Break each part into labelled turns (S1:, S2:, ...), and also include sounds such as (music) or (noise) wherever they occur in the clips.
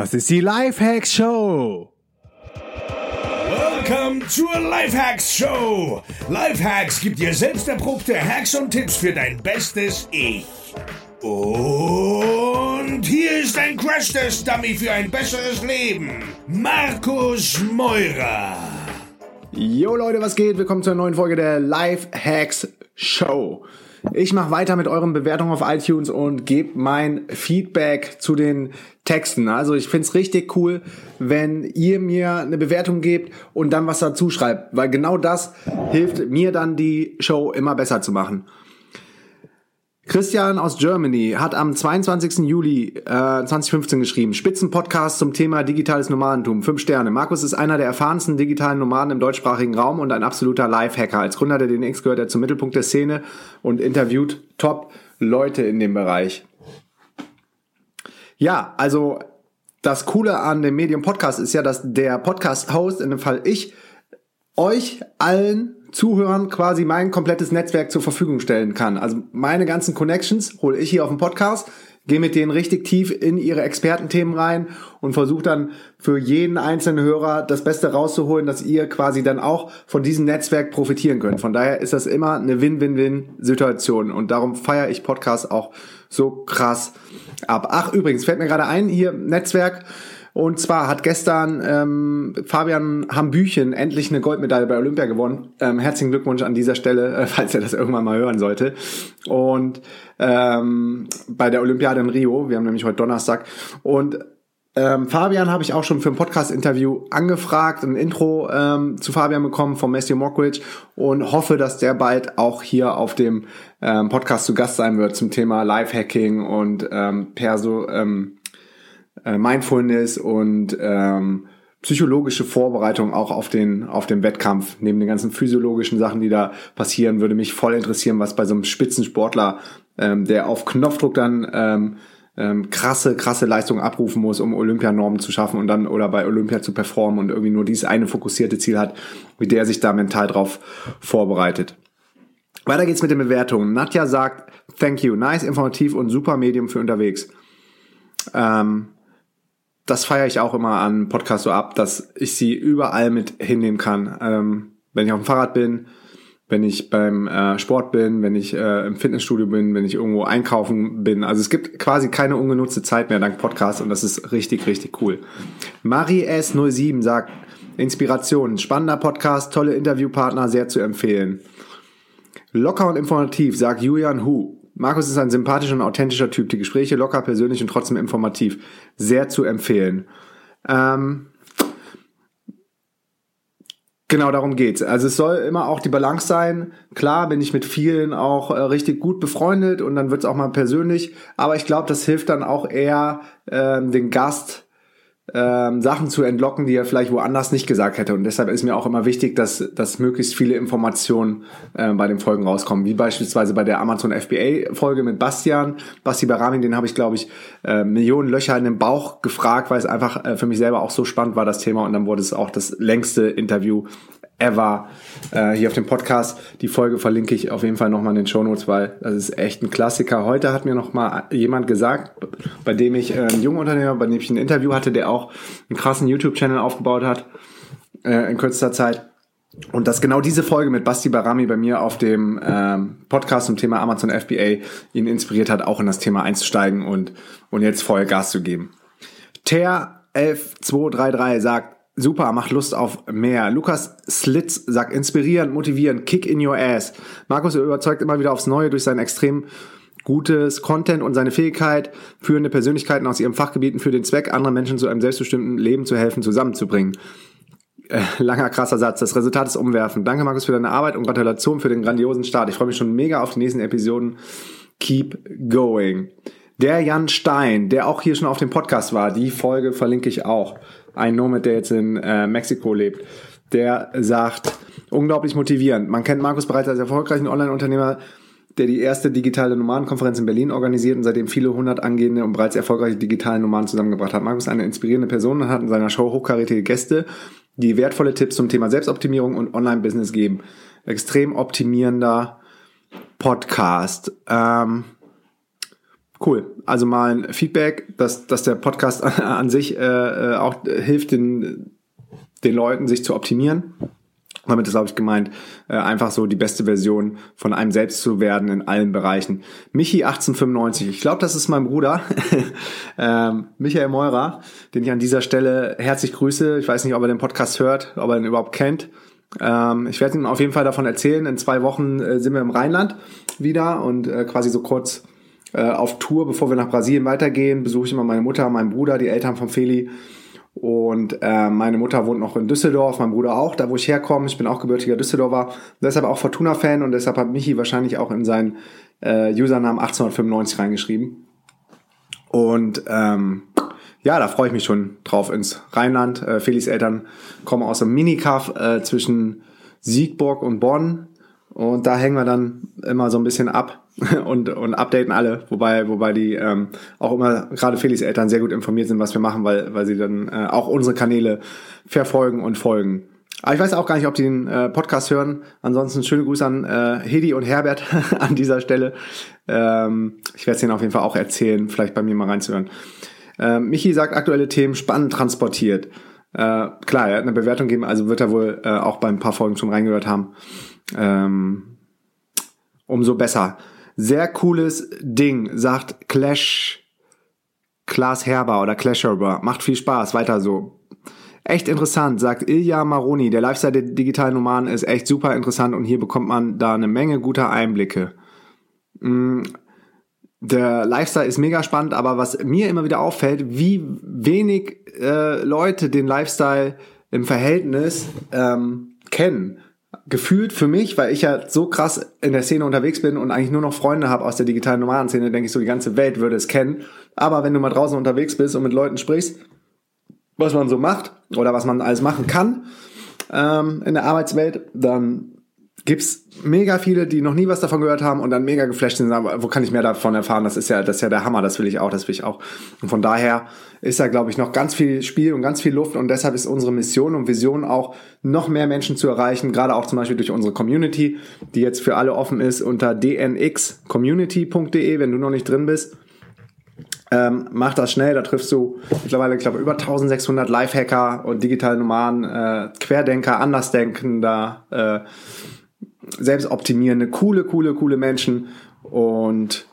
S1: Das ist die Lifehacks Show.
S2: Welcome zur Lifehacks Show. Lifehacks gibt dir selbst erprobte Hacks und Tipps für dein bestes Ich. Und hier ist ein Crash-Test-Dummy für ein besseres Leben. Markus Meurer.
S1: Jo Leute, was geht? Willkommen zur neuen Folge der Lifehacks Show. Ich mache weiter mit euren Bewertungen auf iTunes und gebe mein Feedback zu den Texten. Also ich find's richtig cool, wenn ihr mir eine Bewertung gebt und dann was dazu schreibt, weil genau das hilft mir dann die Show immer besser zu machen. Christian aus Germany hat am 22. Juli äh, 2015 geschrieben, Spitzenpodcast zum Thema digitales Nomadentum, fünf Sterne. Markus ist einer der erfahrensten digitalen Nomaden im deutschsprachigen Raum und ein absoluter Lifehacker. Als Gründer der DNX gehört er zum Mittelpunkt der Szene und interviewt Top-Leute in dem Bereich. Ja, also das Coole an dem Medium Podcast ist ja, dass der Podcast-Host, in dem Fall ich, euch allen Zuhörern quasi mein komplettes Netzwerk zur Verfügung stellen kann. Also meine ganzen Connections hole ich hier auf dem Podcast, gehe mit denen richtig tief in ihre Expertenthemen rein und versuche dann für jeden einzelnen Hörer das Beste rauszuholen, dass ihr quasi dann auch von diesem Netzwerk profitieren könnt. Von daher ist das immer eine Win-Win-Win-Situation und darum feiere ich Podcasts auch so krass ab. Ach, übrigens, fällt mir gerade ein, hier Netzwerk und zwar hat gestern ähm, Fabian Hambüchen endlich eine Goldmedaille bei Olympia gewonnen. Ähm, herzlichen Glückwunsch an dieser Stelle, äh, falls er das irgendwann mal hören sollte. Und ähm, bei der Olympiade in Rio, wir haben nämlich heute Donnerstag. Und ähm, Fabian habe ich auch schon für ein Podcast-Interview angefragt, ein Intro ähm, zu Fabian bekommen von Matthew Mockridge und hoffe, dass der bald auch hier auf dem ähm, Podcast zu Gast sein wird zum Thema Live-Hacking und ähm, Perso, ähm, äh, Mindfulness und ähm, psychologische Vorbereitung auch auf den, auf den Wettkampf. Neben den ganzen physiologischen Sachen, die da passieren, würde mich voll interessieren, was bei so einem Spitzensportler, ähm, der auf Knopfdruck dann ähm, ähm, krasse, krasse Leistungen abrufen muss, um Olympianormen zu schaffen und dann oder bei Olympia zu performen und irgendwie nur dieses eine fokussierte Ziel hat, wie der sich da mental drauf vorbereitet. Weiter geht's mit den Bewertungen. Nadja sagt, thank you, nice, informativ und super Medium für unterwegs. Ähm, das feiere ich auch immer an Podcast so ab, dass ich sie überall mit hinnehmen kann. Ähm, wenn ich auf dem Fahrrad bin, wenn ich beim äh, Sport bin, wenn ich äh, im Fitnessstudio bin, wenn ich irgendwo einkaufen bin. Also es gibt quasi keine ungenutzte Zeit mehr dank Podcast und das ist richtig, richtig cool. Marie S07 sagt, Inspiration, spannender Podcast, tolle Interviewpartner, sehr zu empfehlen. Locker und informativ, sagt Julian Hu. Markus ist ein sympathischer und authentischer Typ. Die Gespräche locker, persönlich und trotzdem informativ. Sehr zu empfehlen. Ähm, Genau darum geht's. Also es soll immer auch die Balance sein. Klar bin ich mit vielen auch äh, richtig gut befreundet und dann wird's auch mal persönlich. Aber ich glaube, das hilft dann auch eher ähm, den Gast ähm, Sachen zu entlocken, die er vielleicht woanders nicht gesagt hätte. Und deshalb ist mir auch immer wichtig, dass, dass möglichst viele Informationen äh, bei den Folgen rauskommen. Wie beispielsweise bei der Amazon FBA-Folge mit Bastian. Basti Barami, den habe ich, glaube ich, äh, Millionen Löcher in den Bauch gefragt, weil es einfach äh, für mich selber auch so spannend war, das Thema. Und dann wurde es auch das längste Interview ever äh, hier auf dem Podcast. Die Folge verlinke ich auf jeden Fall nochmal in den Show Notes, weil das ist echt ein Klassiker. Heute hat mir noch mal jemand gesagt, bei dem ich äh, ein junger Unternehmer, bei dem ich ein Interview hatte, der auch einen krassen YouTube-Channel aufgebaut hat äh, in kürzester Zeit. Und dass genau diese Folge mit Basti Barami bei mir auf dem ähm, Podcast zum Thema Amazon FBA ihn inspiriert hat, auch in das Thema einzusteigen und, und jetzt voll Gas zu geben. Ter 11233 sagt, Super, macht Lust auf mehr. Lukas Slitz sagt inspirierend, motivierend, kick in your ass. Markus überzeugt immer wieder aufs Neue durch sein extrem gutes Content und seine Fähigkeit, führende Persönlichkeiten aus ihren Fachgebieten für den Zweck, anderen Menschen zu einem selbstbestimmten Leben zu helfen, zusammenzubringen. Äh, langer, krasser Satz. Das Resultat ist umwerfend. Danke, Markus, für deine Arbeit und Gratulation für den grandiosen Start. Ich freue mich schon mega auf die nächsten Episoden. Keep going. Der Jan Stein, der auch hier schon auf dem Podcast war, die Folge verlinke ich auch ein Nomad, der jetzt in äh, Mexiko lebt, der sagt, unglaublich motivierend. Man kennt Markus bereits als erfolgreichen Online-Unternehmer, der die erste digitale Nomadenkonferenz in Berlin organisiert und seitdem viele hundert angehende und bereits erfolgreiche digitale Nomaden zusammengebracht hat. Markus ist eine inspirierende Person und hat in seiner Show hochkarätige Gäste, die wertvolle Tipps zum Thema Selbstoptimierung und Online-Business geben. Extrem optimierender Podcast. Ähm, cool. Also mal ein Feedback, dass, dass der Podcast (laughs) an sich äh, auch hilft, den, den Leuten sich zu optimieren. Damit ist, glaube ich, gemeint, äh, einfach so die beste Version von einem selbst zu werden in allen Bereichen. Michi 1895, ich glaube, das ist mein Bruder, (laughs) ähm, Michael Meurer, den ich an dieser Stelle herzlich grüße. Ich weiß nicht, ob er den Podcast hört, ob er ihn überhaupt kennt. Ähm, ich werde ihm auf jeden Fall davon erzählen. In zwei Wochen äh, sind wir im Rheinland wieder und äh, quasi so kurz äh, auf Tour, bevor wir nach Brasilien weitergehen, besuche ich immer meine Mutter, meinen Bruder, die Eltern von Feli und äh, meine Mutter wohnt noch in Düsseldorf, mein Bruder auch, da wo ich herkomme. Ich bin auch gebürtiger Düsseldorfer, deshalb auch Fortuna-Fan und deshalb hat Michi wahrscheinlich auch in seinen äh, Usernamen 1895 reingeschrieben. Und ähm, ja, da freue ich mich schon drauf ins Rheinland. Äh, Felis Eltern kommen aus einem Minikaff äh, zwischen Siegburg und Bonn. Und da hängen wir dann immer so ein bisschen ab (laughs) und, und updaten alle, wobei, wobei die ähm, auch immer, gerade Felix Eltern, sehr gut informiert sind, was wir machen, weil, weil sie dann äh, auch unsere Kanäle verfolgen und folgen. Aber ich weiß auch gar nicht, ob die den äh, Podcast hören. Ansonsten schöne Grüße an äh, Hedi und Herbert (laughs) an dieser Stelle. Ähm, ich werde es ihnen auf jeden Fall auch erzählen, vielleicht bei mir mal reinzuhören. Ähm, Michi sagt, aktuelle Themen spannend transportiert. Äh, klar, er hat eine Bewertung gegeben, also wird er wohl äh, auch bei ein paar Folgen schon reingehört haben. Ähm, umso besser. Sehr cooles Ding, sagt Clash Klaas Herber oder Clash Herber. Macht viel Spaß, weiter so. Echt interessant, sagt Ilja Maroni. Der Lifestyle der digitalen Nomaden ist echt super interessant und hier bekommt man da eine Menge guter Einblicke. Mm, der Lifestyle ist mega spannend, aber was mir immer wieder auffällt, wie wenig äh, Leute den Lifestyle im Verhältnis ähm, kennen gefühlt für mich, weil ich ja so krass in der Szene unterwegs bin und eigentlich nur noch Freunde habe aus der digitalen Nomadenszene, denke ich so, die ganze Welt würde es kennen. Aber wenn du mal draußen unterwegs bist und mit Leuten sprichst, was man so macht oder was man alles machen kann ähm, in der Arbeitswelt, dann gibt's mega viele, die noch nie was davon gehört haben und dann mega geflasht sind, aber wo kann ich mehr davon erfahren? Das ist ja, das ist ja der Hammer, das will ich auch, das will ich auch. Und von daher ist da, glaube ich, noch ganz viel Spiel und ganz viel Luft und deshalb ist unsere Mission und Vision auch, noch mehr Menschen zu erreichen, gerade auch zum Beispiel durch unsere Community, die jetzt für alle offen ist unter dnxcommunity.de, wenn du noch nicht drin bist. Ähm, mach das schnell, da triffst du mittlerweile, ich glaube, über 1600 Lifehacker und digitale Nomaden, äh, Querdenker, Andersdenkender, äh, selbstoptimierende, coole, coole, coole Menschen. Und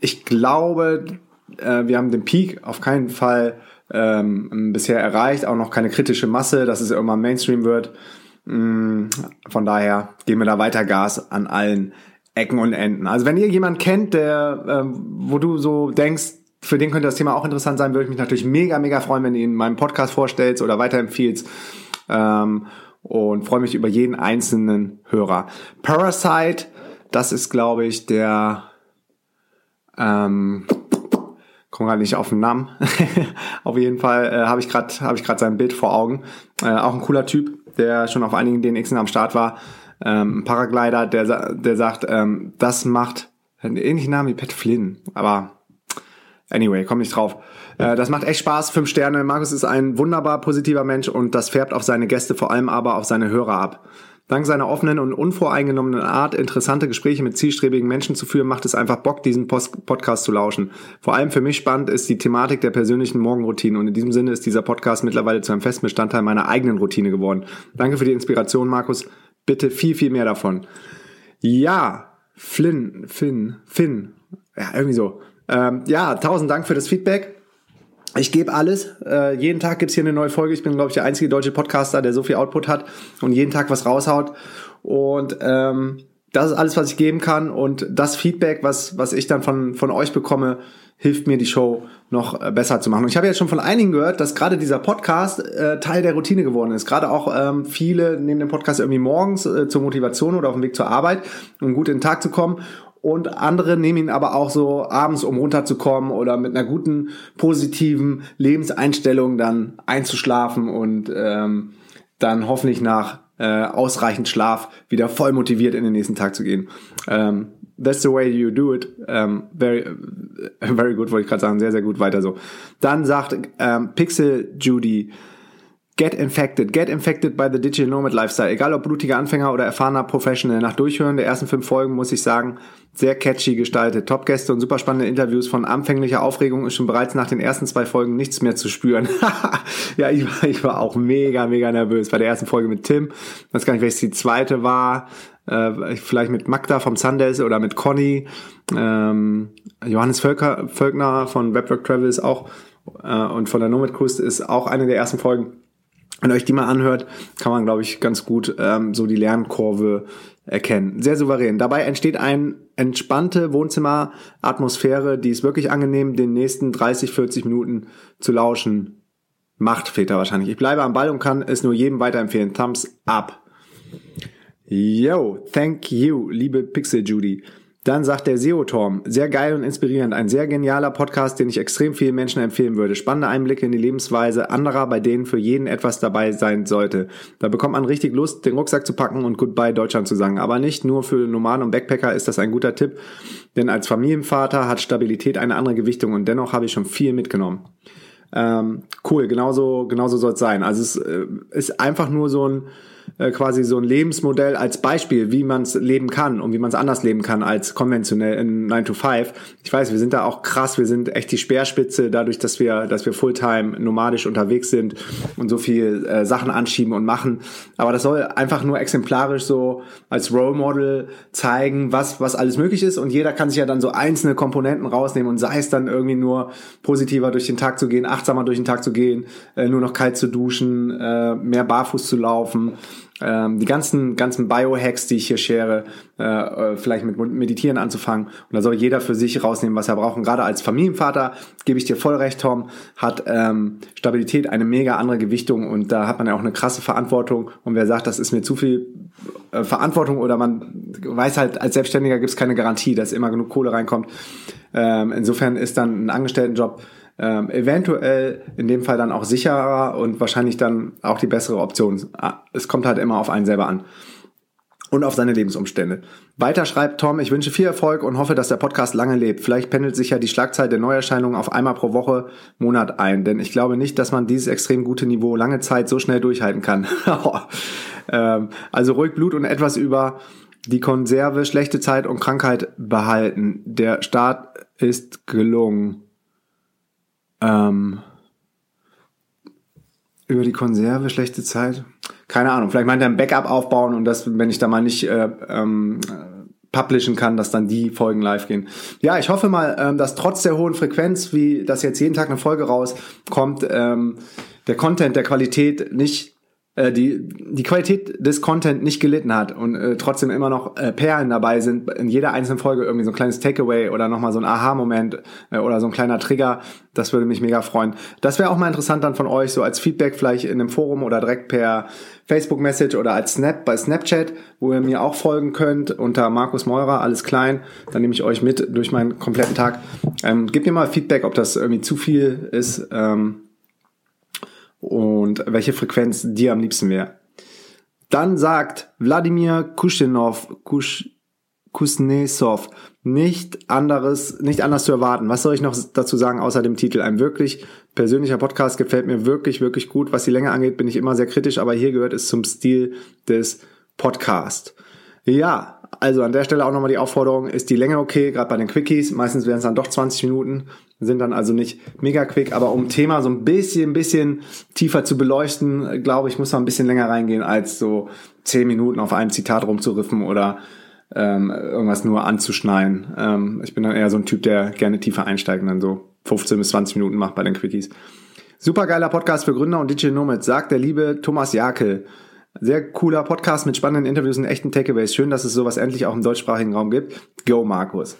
S1: ich glaube, äh, wir haben den Peak auf keinen Fall ähm, bisher erreicht, auch noch keine kritische Masse, dass es irgendwann Mainstream wird. Mm, von daher geben wir da weiter Gas an allen Ecken und Enden. Also wenn ihr jemanden kennt, der, äh, wo du so denkst, für den könnte das Thema auch interessant sein, würde ich mich natürlich mega, mega freuen, wenn ihr ihn in meinem Podcast vorstellst oder weiterempfiehlst. Ähm, und freue mich über jeden einzelnen Hörer. Parasite, das ist, glaube ich, der ähm, komme gerade nicht auf den Namen. (laughs) auf jeden Fall äh, habe ich gerade habe ich gerade sein Bild vor Augen. Äh, auch ein cooler Typ, der schon auf einigen DNXen am Start war. Ähm, ein Paraglider, der der sagt, ähm, das macht einen ähnlichen Namen wie Pat Flynn, aber anyway, komm nicht drauf. Äh, das macht echt Spaß. Fünf Sterne. Markus ist ein wunderbar positiver Mensch und das färbt auf seine Gäste, vor allem aber auf seine Hörer ab. Dank seiner offenen und unvoreingenommenen Art, interessante Gespräche mit zielstrebigen Menschen zu führen, macht es einfach Bock, diesen Post Podcast zu lauschen. Vor allem für mich spannend ist die Thematik der persönlichen Morgenroutine und in diesem Sinne ist dieser Podcast mittlerweile zu einem festen Bestandteil meiner eigenen Routine geworden. Danke für die Inspiration, Markus. Bitte viel, viel mehr davon. Ja, Flynn, Finn, Finn, ja, irgendwie so. Ähm, ja, tausend Dank für das Feedback. Ich gebe alles. Äh, jeden Tag gibt's hier eine neue Folge. Ich bin, glaube ich, der einzige deutsche Podcaster, der so viel Output hat und jeden Tag was raushaut. Und ähm, das ist alles, was ich geben kann. Und das Feedback, was, was ich dann von, von euch bekomme, hilft mir, die Show noch äh, besser zu machen. Und ich habe jetzt schon von einigen gehört, dass gerade dieser Podcast äh, Teil der Routine geworden ist. Gerade auch ähm, viele nehmen den Podcast irgendwie morgens äh, zur Motivation oder auf dem Weg zur Arbeit, um gut in den Tag zu kommen und andere nehmen ihn aber auch so abends, um runterzukommen oder mit einer guten, positiven Lebenseinstellung dann einzuschlafen und ähm, dann hoffentlich nach äh, ausreichend Schlaf wieder voll motiviert in den nächsten Tag zu gehen. Ähm, that's the way you do it. Ähm, very, (laughs) very good, wollte ich gerade sagen, sehr, sehr gut, weiter so. Dann sagt ähm, Pixel Judy, Get infected. Get infected by the digital nomad lifestyle. Egal ob blutiger Anfänger oder erfahrener Professional. Nach Durchhören der ersten fünf Folgen muss ich sagen, sehr catchy gestaltet. Top-Gäste und super spannende Interviews von anfänglicher Aufregung ist schon bereits nach den ersten zwei Folgen nichts mehr zu spüren. (laughs) ja, ich war, ich war auch mega, mega nervös. Bei der ersten Folge mit Tim. Ich weiß gar nicht, welches die zweite war. Äh, vielleicht mit Magda vom Sundays oder mit Conny. Ähm, Johannes Völker, Völkner von Webwork Travel ist auch äh, und von der Nomad Cruise ist auch eine der ersten Folgen. Wenn euch die mal anhört, kann man, glaube ich, ganz gut ähm, so die Lernkurve erkennen. Sehr souverän. Dabei entsteht eine entspannte Wohnzimmeratmosphäre, die ist wirklich angenehm, den nächsten 30, 40 Minuten zu lauschen. Macht Väter wahrscheinlich. Ich bleibe am Ball und kann es nur jedem weiterempfehlen. Thumbs up. Yo, thank you, liebe Pixel Judy. Dann sagt der SEO-Torm, sehr geil und inspirierend, ein sehr genialer Podcast, den ich extrem vielen Menschen empfehlen würde. Spannende Einblicke in die Lebensweise anderer, bei denen für jeden etwas dabei sein sollte. Da bekommt man richtig Lust, den Rucksack zu packen und Goodbye Deutschland zu sagen. Aber nicht nur für Nomaden und Backpacker ist das ein guter Tipp, denn als Familienvater hat Stabilität eine andere Gewichtung und dennoch habe ich schon viel mitgenommen. Ähm, cool, genauso, genauso soll es sein. Also es äh, ist einfach nur so ein äh, quasi so ein Lebensmodell als Beispiel, wie man es leben kann und wie man es anders leben kann als konventionell in 9 to 5. Ich weiß, wir sind da auch krass, wir sind echt die Speerspitze dadurch, dass wir, dass wir Fulltime nomadisch unterwegs sind und so viel äh, Sachen anschieben und machen. Aber das soll einfach nur exemplarisch so als Role Model zeigen, was, was alles möglich ist und jeder kann sich ja dann so einzelne Komponenten rausnehmen und sei es dann irgendwie nur positiver durch den Tag zu gehen, achtsamer durch den Tag zu gehen, äh, nur noch kalt zu duschen, äh, mehr barfuß zu laufen, die ganzen, ganzen Biohacks, die ich hier share, äh, äh, vielleicht mit Meditieren anzufangen. Und da soll jeder für sich rausnehmen, was er braucht. Und gerade als Familienvater, gebe ich dir voll recht, Tom, hat ähm, Stabilität eine mega andere Gewichtung und da hat man ja auch eine krasse Verantwortung. Und wer sagt, das ist mir zu viel äh, Verantwortung oder man weiß halt, als Selbstständiger gibt es keine Garantie, dass immer genug Kohle reinkommt. Ähm, insofern ist dann ein Angestelltenjob ähm, eventuell in dem Fall dann auch sicherer und wahrscheinlich dann auch die bessere Option. Ah, es kommt halt immer auf einen selber an und auf seine Lebensumstände. Weiter schreibt Tom, ich wünsche viel Erfolg und hoffe, dass der Podcast lange lebt. Vielleicht pendelt sich ja die Schlagzeit der Neuerscheinungen auf einmal pro Woche, Monat ein, denn ich glaube nicht, dass man dieses extrem gute Niveau lange Zeit so schnell durchhalten kann. (laughs) ähm, also ruhig Blut und etwas über die Konserve, schlechte Zeit und Krankheit behalten. Der Start ist gelungen. Ähm, über die Konserve, schlechte Zeit. Keine Ahnung, vielleicht meint er ein Backup aufbauen und das, wenn ich da mal nicht äh, ähm, publishen kann, dass dann die Folgen live gehen. Ja, ich hoffe mal, ähm, dass trotz der hohen Frequenz, wie das jetzt jeden Tag eine Folge rauskommt, ähm, der Content der Qualität nicht äh, die, die Qualität des Content nicht gelitten hat und äh, trotzdem immer noch äh, Perlen dabei sind, in jeder einzelnen Folge irgendwie so ein kleines Takeaway oder nochmal so ein Aha-Moment äh, oder so ein kleiner Trigger, das würde mich mega freuen. Das wäre auch mal interessant dann von euch, so als Feedback vielleicht in einem Forum oder direkt per Facebook-Message oder als Snap bei Snapchat, wo ihr mir auch folgen könnt unter Markus Meurer, alles klein. Dann nehme ich euch mit durch meinen kompletten Tag. Ähm, gebt mir mal Feedback, ob das irgendwie zu viel ist. Ähm, und welche Frequenz dir am liebsten wäre. Dann sagt Wladimir Kuschinov, Kusch, Kusnesov, nicht anderes, nicht anders zu erwarten. Was soll ich noch dazu sagen außer dem Titel? Ein wirklich persönlicher Podcast gefällt mir wirklich, wirklich gut. Was die Länge angeht, bin ich immer sehr kritisch, aber hier gehört es zum Stil des Podcasts. Ja, also an der Stelle auch nochmal die Aufforderung, ist die Länge okay, gerade bei den Quickies, meistens werden es dann doch 20 Minuten, sind dann also nicht mega quick, aber um Thema so ein bisschen, bisschen tiefer zu beleuchten, glaube ich, muss man ein bisschen länger reingehen, als so 10 Minuten auf einem Zitat rumzuriffen oder ähm, irgendwas nur anzuschneiden. Ähm, ich bin dann eher so ein Typ, der gerne tiefer einsteigt und dann so 15 bis 20 Minuten macht bei den Quickies. Supergeiler Podcast für Gründer und Digital Nomads, sagt der liebe Thomas Jakel. Sehr cooler Podcast mit spannenden Interviews und echten Takeaways. Schön, dass es sowas endlich auch im deutschsprachigen Raum gibt. Go, Markus.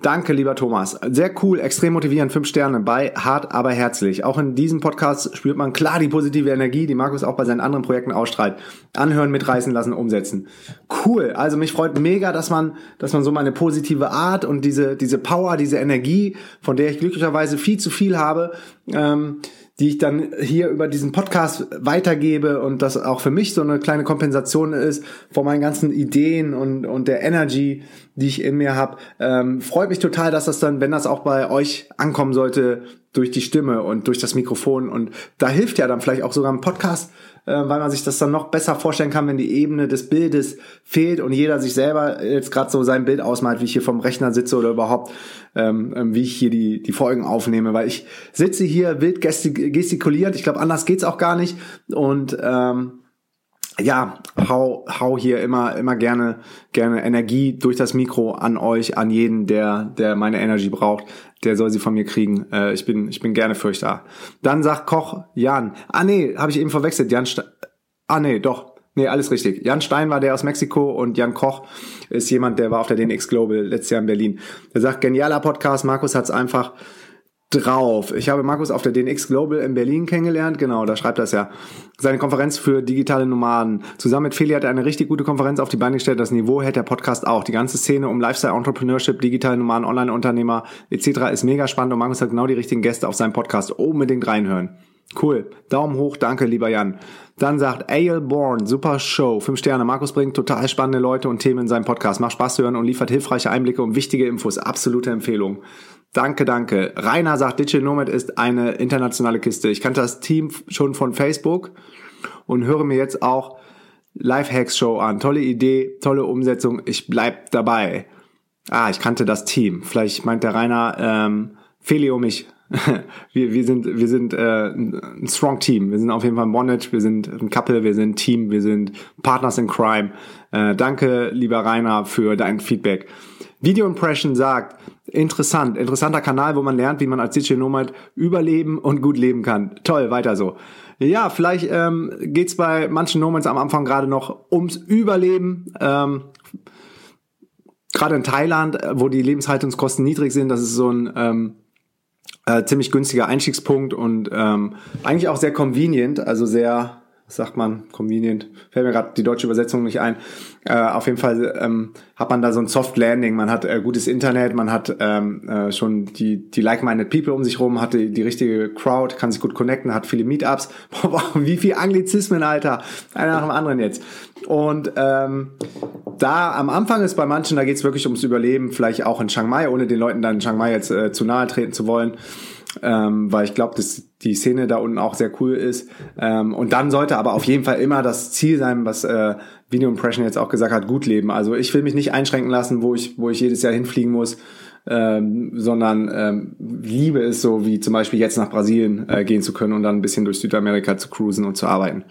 S1: Danke, lieber Thomas. Sehr cool, extrem motivierend, fünf Sterne bei Hart, aber herzlich. Auch in diesem Podcast spürt man klar die positive Energie, die Markus auch bei seinen anderen Projekten ausstrahlt. Anhören, mitreißen lassen, umsetzen. Cool. Also mich freut mega, dass man, dass man so meine positive Art und diese, diese Power, diese Energie, von der ich glücklicherweise viel zu viel habe, ähm, die ich dann hier über diesen Podcast weitergebe und das auch für mich so eine kleine Kompensation ist von meinen ganzen Ideen und, und der Energy, die ich in mir habe. Ähm, freut mich total, dass das dann, wenn das auch bei euch ankommen sollte, durch die Stimme und durch das Mikrofon und da hilft ja dann vielleicht auch sogar ein Podcast, äh, weil man sich das dann noch besser vorstellen kann, wenn die Ebene des Bildes fehlt und jeder sich selber jetzt gerade so sein Bild ausmalt, wie ich hier vom Rechner sitze oder überhaupt ähm, ähm wie ich hier die, die Folgen aufnehme, weil ich sitze hier wild gestikuliert, ich glaube, anders geht's auch gar nicht. Und ähm, ja, hau, hau hier immer, immer gerne, gerne Energie durch das Mikro an euch, an jeden, der, der meine Energie braucht. Der soll sie von mir kriegen. Äh, ich bin, ich bin gerne für euch da. Dann sagt Koch Jan. Ah nee, habe ich eben verwechselt. Jan, St ah nee, doch. Nee, alles richtig. Jan Stein war der aus Mexiko und Jan Koch ist jemand, der war auf der DNX Global letztes Jahr in Berlin. Der sagt, genialer Podcast. Markus hat's einfach drauf. Ich habe Markus auf der DNX Global in Berlin kennengelernt. Genau, da schreibt das ja. Seine Konferenz für digitale Nomaden. Zusammen mit Feli hat er eine richtig gute Konferenz auf die Beine gestellt. Das Niveau hält der Podcast auch. Die ganze Szene um Lifestyle Entrepreneurship, digitale Nomaden, Online-Unternehmer etc. ist mega spannend und Markus hat genau die richtigen Gäste auf seinem Podcast. Unbedingt reinhören. Cool. Daumen hoch, danke, lieber Jan. Dann sagt Ale Born, super Show, fünf Sterne. Markus bringt total spannende Leute und Themen in seinem Podcast. Macht Spaß zu hören und liefert hilfreiche Einblicke und wichtige Infos. Absolute Empfehlung. Danke, danke. Rainer sagt, Digital Nomad ist eine internationale Kiste. Ich kannte das Team schon von Facebook und höre mir jetzt auch Lifehacks Show an. Tolle Idee, tolle Umsetzung. Ich bleib dabei. Ah, ich kannte das Team. Vielleicht meint der Rainer ähm, Feli um mich. (laughs) wir, wir sind, wir sind äh, ein strong Team. Wir sind auf jeden Fall ein Bondage, wir sind ein Couple, wir sind ein Team, wir sind Partners in Crime. Äh, danke, lieber Rainer, für dein Feedback. Video Impression sagt, interessant, interessanter Kanal, wo man lernt, wie man als Digital Nomad überleben und gut leben kann. Toll, weiter so. Ja, vielleicht ähm, geht bei manchen Nomads am Anfang gerade noch ums Überleben. Ähm, gerade in Thailand, wo die Lebenshaltungskosten niedrig sind, das ist so ein ähm, äh, ziemlich günstiger Einstiegspunkt und ähm, eigentlich auch sehr convenient, also sehr sagt man, convenient, fällt mir gerade die deutsche Übersetzung nicht ein. Äh, auf jeden Fall ähm, hat man da so ein Soft Landing, man hat äh, gutes Internet, man hat ähm, äh, schon die, die like-minded People um sich rum, hat die, die richtige Crowd, kann sich gut connecten, hat viele Meetups. (laughs) Wie viel Anglizismen, Alter. Einer nach dem anderen jetzt. Und ähm, da am Anfang ist bei manchen, da geht's wirklich ums Überleben, vielleicht auch in Chiang Mai, ohne den Leuten dann in Chiang Mai jetzt äh, zu nahe treten zu wollen ähm, weil ich glaube, dass die Szene da unten auch sehr cool ist. Ähm, und dann sollte aber auf jeden Fall immer das Ziel sein, was äh, Video Impression jetzt auch gesagt hat, gut leben. Also ich will mich nicht einschränken lassen, wo ich, wo ich jedes Jahr hinfliegen muss. Ähm, sondern ähm, liebe es so, wie zum Beispiel jetzt nach Brasilien äh, gehen zu können und dann ein bisschen durch Südamerika zu cruisen und zu arbeiten.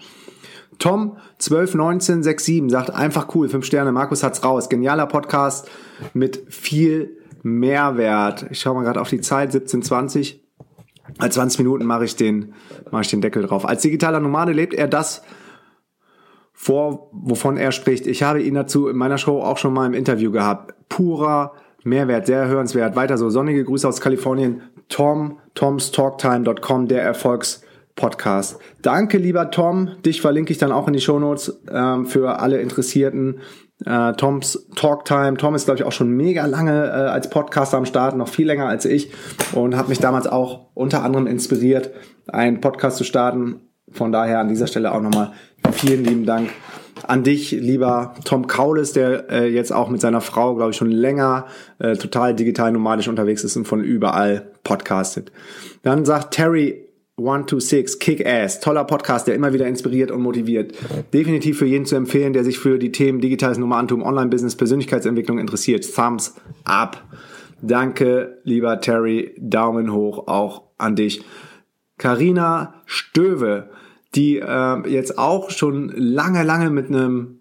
S1: Tom 121967 sagt einfach cool, fünf Sterne, Markus hat's raus. Genialer Podcast mit viel Mehrwert. Ich schaue mal gerade auf die Zeit, 1720. Als 20 Minuten mache ich den, mache ich den Deckel drauf. Als digitaler Nomade lebt er das vor, wovon er spricht. Ich habe ihn dazu in meiner Show auch schon mal im Interview gehabt. Purer Mehrwert, sehr hörenswert. Weiter so. Sonnige Grüße aus Kalifornien. Tom, tomstalktime.com, der Erfolgspodcast. Danke, lieber Tom. Dich verlinke ich dann auch in die Shownotes ähm, für alle Interessierten. Äh, Toms Talktime. Tom ist, glaube ich, auch schon mega lange äh, als Podcaster am Start, noch viel länger als ich und hat mich damals auch unter anderem inspiriert, einen Podcast zu starten. Von daher an dieser Stelle auch nochmal vielen lieben Dank an dich, lieber Tom Kaulis, der äh, jetzt auch mit seiner Frau, glaube ich, schon länger äh, total digital nomadisch unterwegs ist und von überall podcastet. Dann sagt Terry 126 Kick-Ass. Toller Podcast, der immer wieder inspiriert und motiviert. Definitiv für jeden zu empfehlen, der sich für die Themen digitales Nomadentum, Online-Business, Persönlichkeitsentwicklung interessiert. Thumbs up. Danke, lieber Terry. Daumen hoch auch an dich. Karina Stöwe, die äh, jetzt auch schon lange, lange mit einem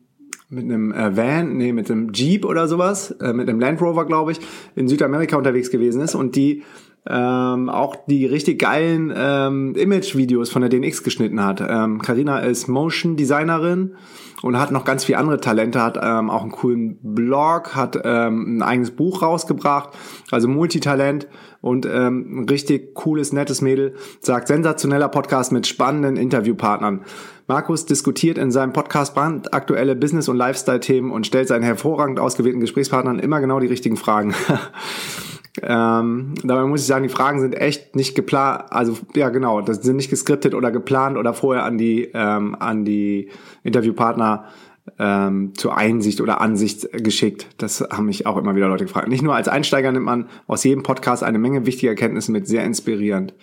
S1: mit einem äh, Van, nee, mit einem Jeep oder sowas, äh, mit einem Land Rover, glaube ich, in Südamerika unterwegs gewesen ist und die ähm, auch die richtig geilen ähm, Image-Videos von der DNX geschnitten hat. Ähm, Carina ist Motion Designerin und hat noch ganz viele andere Talente, hat ähm, auch einen coolen Blog, hat ähm, ein eigenes Buch rausgebracht, also Multitalent und ähm, ein richtig cooles, nettes Mädel, sagt sensationeller Podcast mit spannenden Interviewpartnern. Markus diskutiert in seinem Podcast brandaktuelle Business- und Lifestyle-Themen und stellt seinen hervorragend ausgewählten Gesprächspartnern immer genau die richtigen Fragen. (laughs) Ähm, dabei muss ich sagen, die Fragen sind echt nicht geplant, also ja genau, das sind nicht geskriptet oder geplant oder vorher an die ähm, an die Interviewpartner ähm, zur Einsicht oder Ansicht geschickt. Das haben mich auch immer wieder Leute gefragt. Nicht nur als Einsteiger nimmt man aus jedem Podcast eine Menge wichtiger Erkenntnisse mit, sehr inspirierend.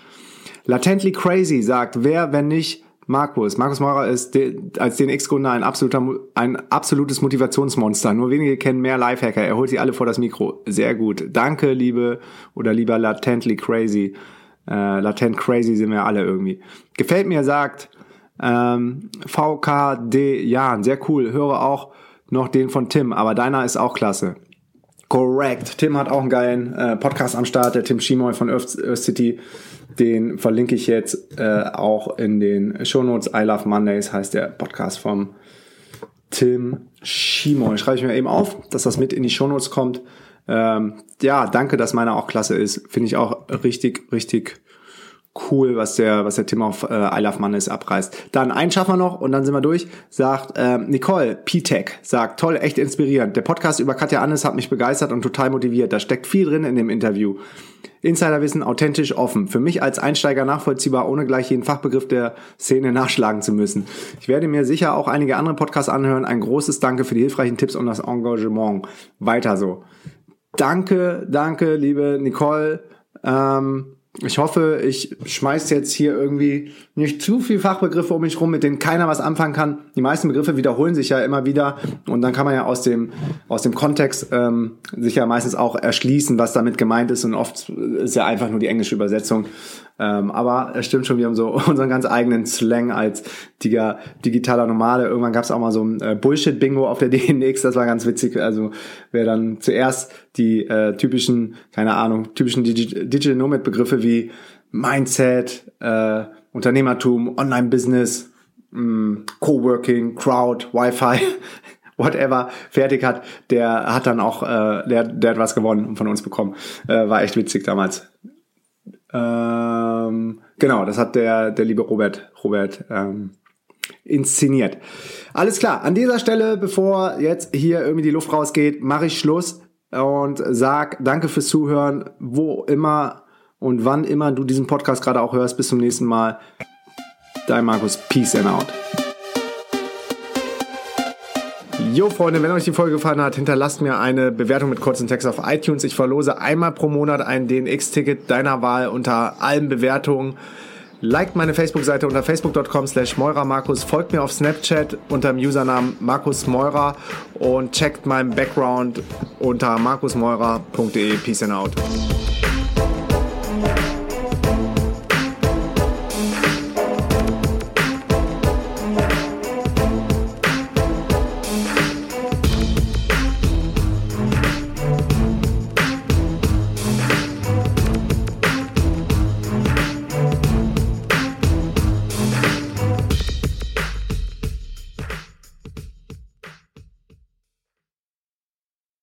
S1: Latently Crazy sagt, wer, wenn nicht Markus. Markus Maurer ist als DNX-Gründer ein, ein absolutes Motivationsmonster. Nur wenige kennen mehr Lifehacker. Er holt sie alle vor das Mikro. Sehr gut. Danke, liebe oder lieber Latently Crazy. Äh, latent Crazy sind wir alle irgendwie. Gefällt mir, sagt ähm, VKD Jan. Sehr cool. Höre auch noch den von Tim, aber deiner ist auch klasse. Correct. Tim hat auch einen geilen äh, Podcast am Start, der Tim Schimoy von Earth, Earth City. Den verlinke ich jetzt äh, auch in den Shownotes. I Love Mondays heißt der Podcast vom Tim Schimoy. Schreibe ich mir eben auf, dass das mit in die Shownotes kommt. Ähm, ja, danke, dass meiner auch klasse ist. Finde ich auch richtig, richtig cool, was der, was der Tim auf äh, I Love Mondays abreißt. Dann einen schaffen wir noch und dann sind wir durch. Sagt ähm, Nicole P-Tech, sagt, toll, echt inspirierend. Der Podcast über Katja Annes hat mich begeistert und total motiviert. Da steckt viel drin in dem Interview. Insiderwissen authentisch offen. Für mich als Einsteiger nachvollziehbar, ohne gleich jeden Fachbegriff der Szene nachschlagen zu müssen. Ich werde mir sicher auch einige andere Podcasts anhören. Ein großes Danke für die hilfreichen Tipps und das Engagement. Weiter so. Danke, danke, liebe Nicole. Ähm, ich hoffe, ich schmeiß jetzt hier irgendwie nicht zu viel Fachbegriffe um mich rum, mit denen keiner was anfangen kann. Die meisten Begriffe wiederholen sich ja immer wieder und dann kann man ja aus dem aus dem Kontext ähm, sich ja meistens auch erschließen, was damit gemeint ist und oft ist ja einfach nur die englische Übersetzung. Ähm, aber es stimmt schon, wir haben so (laughs) unseren ganz eigenen Slang als diger, digitaler Nomade. Irgendwann gab es auch mal so ein äh, Bullshit-Bingo auf der (laughs) DNX, das war ganz witzig. Also wer dann zuerst die äh, typischen, keine Ahnung, typischen Digi Digital Nomad-Begriffe wie Mindset, äh, Unternehmertum, Online-Business, mm, Coworking, Crowd, Wi-Fi, (laughs) whatever fertig hat, der hat dann auch, äh, der, der hat was gewonnen und von uns bekommen. Äh, war echt witzig damals. Ähm, genau, das hat der, der liebe Robert, Robert ähm, inszeniert. Alles klar, an dieser Stelle, bevor jetzt hier irgendwie die Luft rausgeht, mache ich Schluss und sag danke fürs Zuhören, wo immer und wann immer du diesen Podcast gerade auch hörst. Bis zum nächsten Mal. Dein Markus. Peace and out. Jo Freunde, wenn euch die Folge gefallen hat, hinterlasst mir eine Bewertung mit kurzen Text auf iTunes. Ich verlose einmal pro Monat ein DNX-Ticket deiner Wahl unter allen Bewertungen. Liked meine Facebook-Seite unter facebook.com slash Markus. Folgt mir auf Snapchat unter dem Usernamen Markus Meurer und checkt meinen Background unter markusmeurer.de. Peace and out.